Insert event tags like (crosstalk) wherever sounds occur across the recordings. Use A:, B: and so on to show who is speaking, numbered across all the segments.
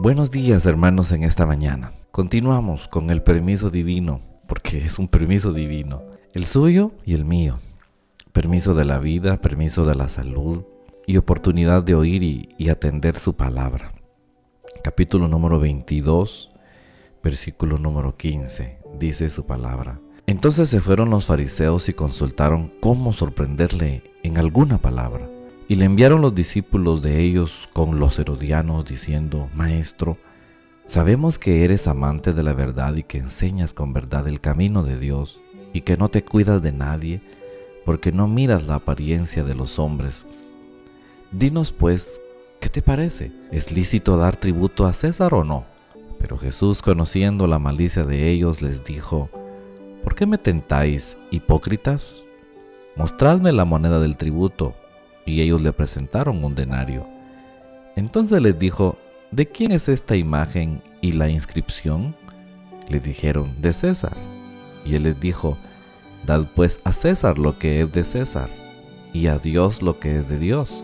A: Buenos días hermanos en esta mañana. Continuamos con el permiso divino, porque es un permiso divino, el suyo y el mío. Permiso de la vida, permiso de la salud y oportunidad de oír y, atender su palabra. Capítulo número 22, versículo número 15, dice su palabra. Entonces se fueron los fariseos y consultaron cómo sorprenderle en alguna palabra. Y le enviaron los discípulos de ellos con los herodianos diciendo, Maestro, sabemos que eres amante de la verdad y que enseñas con verdad el camino de Dios y que no te cuidas de nadie porque no miras la apariencia de los hombres. Dinos pues, ¿qué te parece? ¿Es lícito dar tributo a César o no? Pero Jesús, conociendo la malicia de ellos, les dijo, ¿por qué me tentáis, hipócritas? Mostradme la moneda del tributo y ellos le presentaron un denario. Entonces les dijo, ¿de quién es esta imagen y la inscripción? Le dijeron, de César. Y él les dijo, Dad pues a César lo que es de César, y a Dios lo que es de Dios.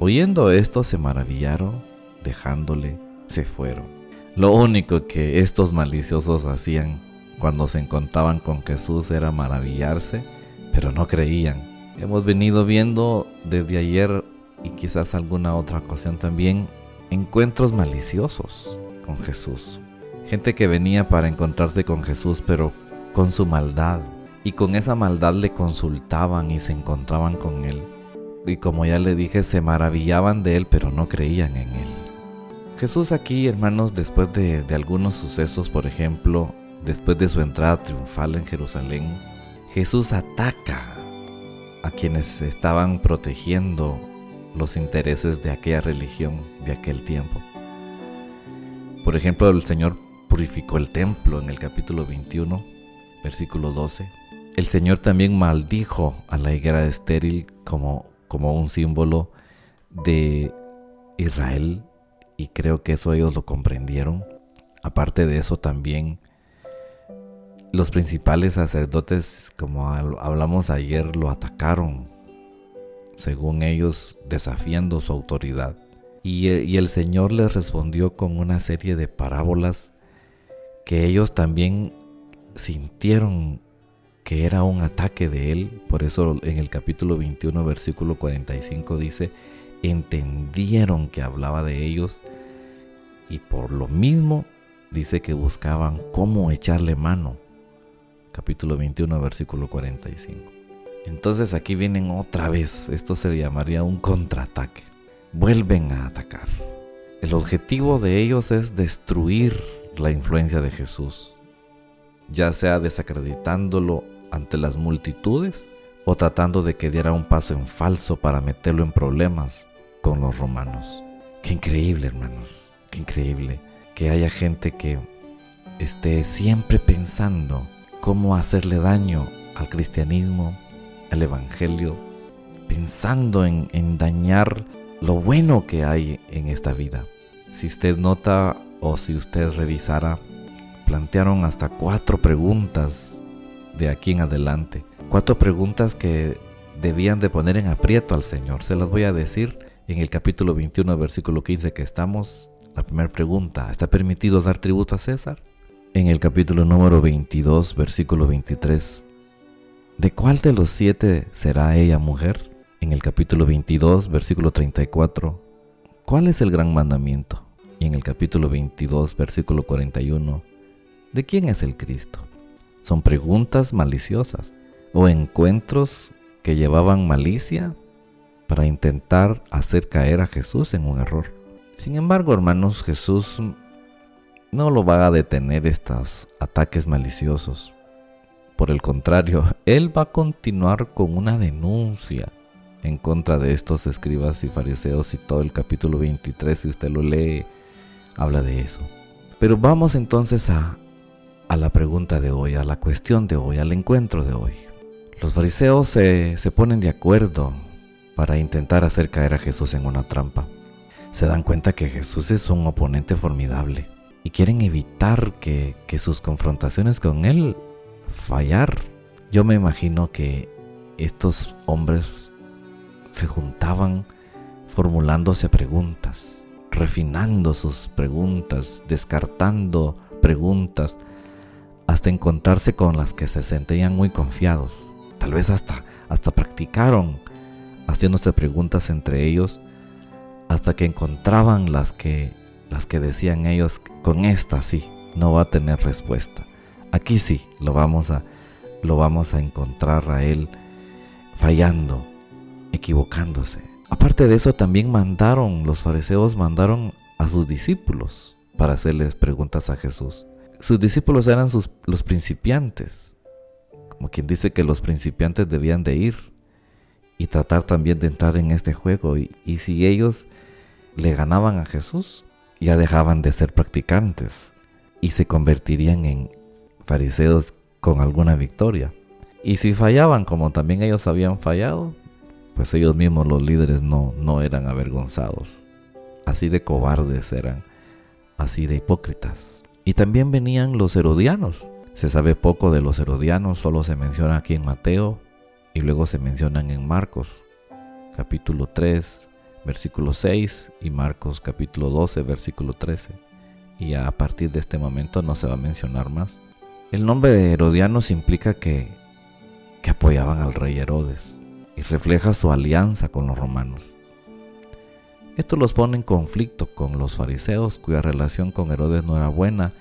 A: Oyendo esto se maravillaron, dejándole, se fueron. Lo único que estos maliciosos hacían cuando se encontraban con Jesús era maravillarse, pero no creían Hemos venido viendo desde ayer y quizás alguna otra ocasión también encuentros maliciosos con Jesús. Gente que venía para encontrarse con Jesús pero con su maldad. Y con esa maldad le consultaban y se encontraban con Él. Y como ya le dije, se maravillaban de Él pero no creían en Él. Jesús aquí, hermanos, después de, de algunos sucesos, por ejemplo, después de su entrada triunfal en Jerusalén, Jesús ataca a quienes estaban protegiendo los intereses de aquella religión de aquel tiempo. Por ejemplo, el Señor purificó el templo en el capítulo 21, versículo 12. El Señor también maldijo a la higuera estéril como, como un símbolo de Israel y creo que eso ellos lo comprendieron. Aparte de eso también los principales sacerdotes, como hablamos ayer, lo atacaron, según ellos desafiando su autoridad. Y, el Señor les respondió con una serie de parábolas que ellos también sintieron que era un ataque de Él. Por eso en el capítulo 21, versículo 45 dice, entendieron que hablaba de ellos y por lo mismo dice que buscaban cómo echarle mano capítulo 21, versículo 45. Entonces aquí vienen otra vez, esto se llamaría un contraataque. Vuelven a atacar. El objetivo de ellos es destruir la influencia de Jesús, ya sea desacreditándolo ante las multitudes o tratando de que diera un paso en falso para meterlo en problemas con los romanos. Qué increíble, hermanos, qué increíble que haya gente que esté siempre pensando cómo hacerle daño al cristianismo, al evangelio, pensando en, dañar lo bueno que hay en esta vida. Si usted nota o si usted revisara, plantearon hasta cuatro preguntas de aquí en adelante. Cuatro preguntas que debían de poner en aprieto al Señor. Se las voy a decir en el capítulo 21, versículo 15 que estamos. La primera pregunta, ¿está permitido dar tributo a César? En el capítulo número 22, versículo 23. ¿De cuál de los siete será ella mujer? En el capítulo 22, versículo 34. ¿Cuál es el gran mandamiento? Y en el capítulo 22, versículo 41. ¿De quién es el Cristo? Son preguntas maliciosas o encuentros que llevaban malicia para intentar hacer caer a Jesús en un error. Sin embargo, hermanos, Jesús no lo va a detener estos ataques maliciosos. Por el contrario, (laughs) él va a continuar con una denuncia en contra de estos escribas y fariseos y todo el capítulo 23, si usted lo lee, habla de eso. Pero vamos entonces a, a la pregunta de hoy, a la cuestión de hoy, al encuentro de hoy. Los fariseos se, se ponen de acuerdo para intentar hacer caer a Jesús en una trampa. Se dan cuenta que Jesús es un oponente formidable y quieren evitar que, sus confrontaciones con él fallar. Yo me imagino que estos hombres se juntaban formulándose preguntas, refinando sus preguntas, descartando preguntas, hasta encontrarse con las que se sentían muy confiados. Tal vez hasta, hasta practicaron haciéndose preguntas entre ellos, hasta que encontraban las que, las que decían ellos, con esta sí, no va a tener respuesta. Aquí sí, lo vamos a, lo vamos a encontrar a él fallando, equivocándose. Aparte de eso, también mandaron, los fariseos mandaron a sus discípulos para hacerles preguntas a Jesús. Sus discípulos eran sus, los principiantes, como quien dice que los principiantes debían de ir y tratar también de entrar en este juego. Y, y si ellos le ganaban a Jesús, ya dejaban de ser practicantes y se convertirían en fariseos con alguna victoria. Y si fallaban, como también ellos habían fallado, pues ellos mismos los líderes no, no eran avergonzados. Así de cobardes eran, así de hipócritas. Y también venían los herodianos. Se sabe poco de los herodianos, solo se menciona aquí en Mateo y luego se mencionan en Marcos, capítulo 3, versículo 6 y Marcos capítulo 12, versículo 13. Y a partir de este momento no se va a mencionar más. El nombre de Herodianos implica que, que apoyaban al rey Herodes y refleja su alianza con los romanos. Esto los pone en conflicto con los fariseos cuya relación con Herodes no era buena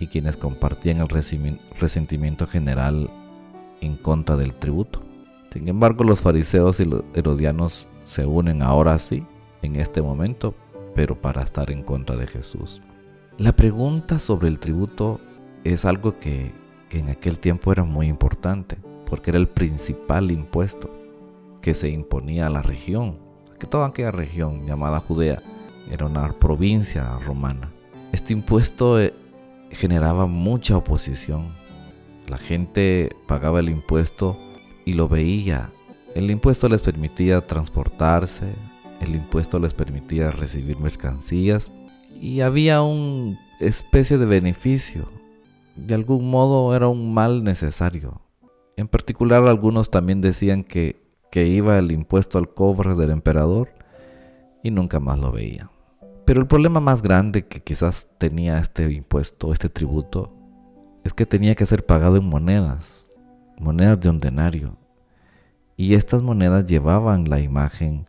A: y quienes compartían el resentimiento general en contra del tributo. Sin embargo, los fariseos y los herodianos se unen ahora sí, en este momento, pero para estar en contra de Jesús. La pregunta sobre el tributo es algo que, que en aquel tiempo era muy importante, porque era el principal impuesto que se imponía a la región, que toda aquella región llamada Judea era una provincia romana. Este impuesto eh, generaba mucha oposición. La gente pagaba el impuesto y lo veía. El impuesto les permitía transportarse, el impuesto les permitía recibir mercancías y había una especie de beneficio. De algún modo era un mal necesario. En particular algunos también decían que, que iba el impuesto al cobre del emperador y nunca más lo veían. Pero el problema más grande que quizás tenía este impuesto, este tributo, es que tenía que ser pagado en monedas, monedas de un denario. Y estas monedas llevaban la imagen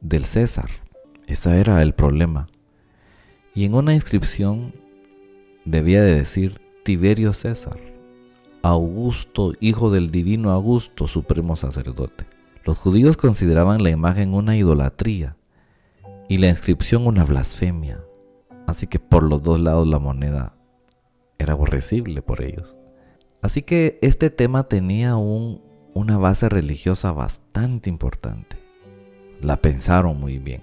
A: del César. Ese era el problema. Y en una inscripción debía de decir Tiberio César, Augusto, hijo del divino Augusto, supremo sacerdote. Los judíos consideraban la imagen una idolatría y la inscripción una blasfemia. Así que por los dos lados la moneda era aborrecible por ellos. Así que este tema tenía un, una base religiosa bastante importante. La pensaron muy bien.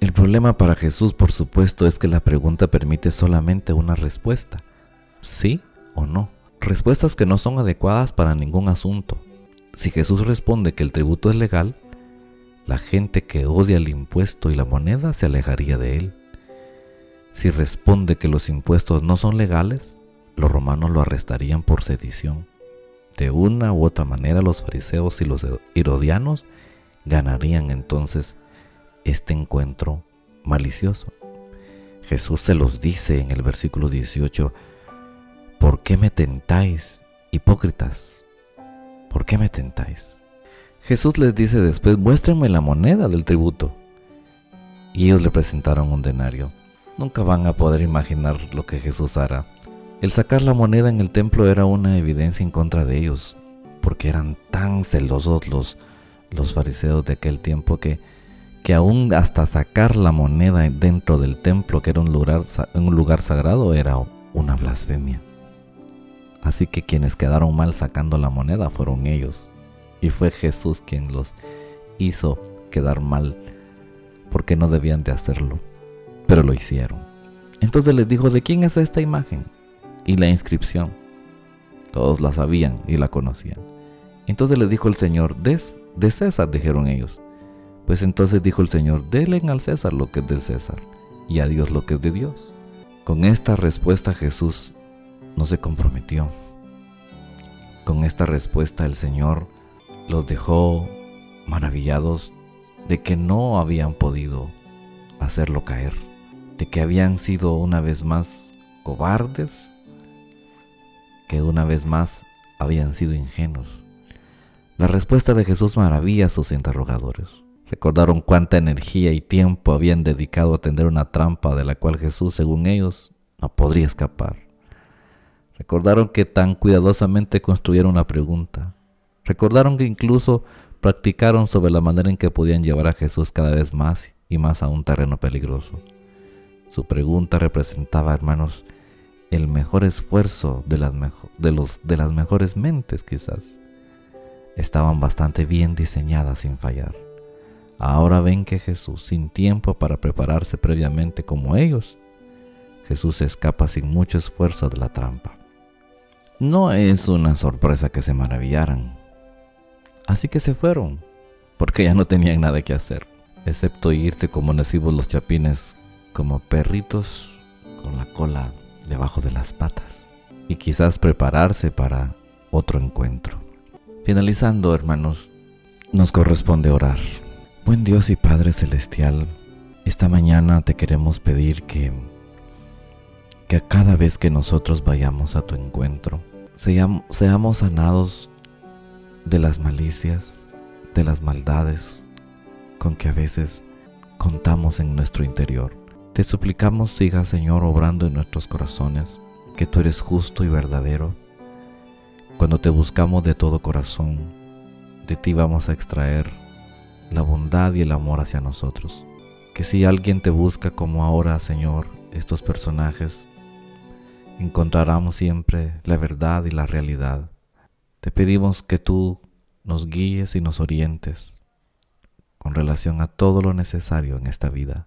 A: El problema para Jesús, por supuesto, es que la pregunta permite solamente una respuesta. ¿Sí o no? Respuestas que no son adecuadas para ningún asunto. Si Jesús responde que el tributo es legal, la gente que odia el impuesto y la moneda se alejaría de él. Si responde que los impuestos no son legales, los romanos lo arrestarían por sedición. De una u otra manera los fariseos y los herodianos ganarían entonces este encuentro malicioso. Jesús se los dice en el versículo 18, ¿por qué me tentáis, hipócritas? ¿Por qué me tentáis? Jesús les dice después, muéstrenme la moneda del tributo. Y ellos le presentaron un denario. Nunca van a poder imaginar lo que Jesús hará. El sacar la moneda en el templo era una evidencia en contra de ellos, porque eran tan celosos los, los fariseos de aquel tiempo que, que aún hasta sacar la moneda dentro del templo, que era un lugar, un lugar sagrado, era una blasfemia. Así que quienes quedaron mal sacando la moneda fueron ellos. Y fue Jesús quien los hizo quedar mal porque no debían de hacerlo, pero lo hicieron. Entonces les dijo, ¿de quién es esta imagen? Y la inscripción. Todos la sabían y la conocían. Entonces le dijo el Señor, de, de César, dijeron ellos. Pues entonces dijo el Señor, denle al César lo que es del César y a Dios lo que es de Dios. Con esta respuesta Jesús no se comprometió. Con esta respuesta el Señor los dejó maravillados de que no habían podido hacerlo caer, de que habían sido una vez más cobardes, que una vez más habían sido ingenuos. La respuesta de Jesús maravilla a sus interrogadores. Recordaron cuánta energía y tiempo habían dedicado a tender una trampa de la cual Jesús, según ellos, no podría escapar. Recordaron que tan cuidadosamente construyeron la pregunta. Recordaron que incluso practicaron sobre la manera en que podían llevar a Jesús cada vez más y más a un terreno peligroso. Su pregunta representaba, hermanos, el mejor esfuerzo de las, de, los, de las mejores mentes quizás. Estaban bastante bien diseñadas sin fallar. Ahora ven que Jesús, sin tiempo para prepararse previamente como ellos, Jesús se escapa sin mucho esfuerzo de la trampa. No es una sorpresa que se maravillaran. Así que se fueron, porque ya no tenían nada que hacer, excepto irse como nacimos los chapines, como perritos con la cola debajo de las patas, y quizás prepararse para otro encuentro. Finalizando, hermanos, nos corresponde orar. Buen Dios y Padre Celestial, esta mañana te queremos pedir que que cada vez que nosotros vayamos a tu encuentro, seamos sanados de las malicias, de las maldades con que a veces contamos en nuestro interior. Te suplicamos siga Señor obrando en nuestros corazones, que tú eres justo y verdadero. Cuando te buscamos de todo corazón, de ti vamos a extraer la bondad y el amor hacia nosotros. Que si alguien te busca como ahora, Señor, estos personajes, encontraremos siempre la verdad y la realidad. Te pedimos que tú nos guíes y nos orientes con relación a todo lo necesario en esta vida.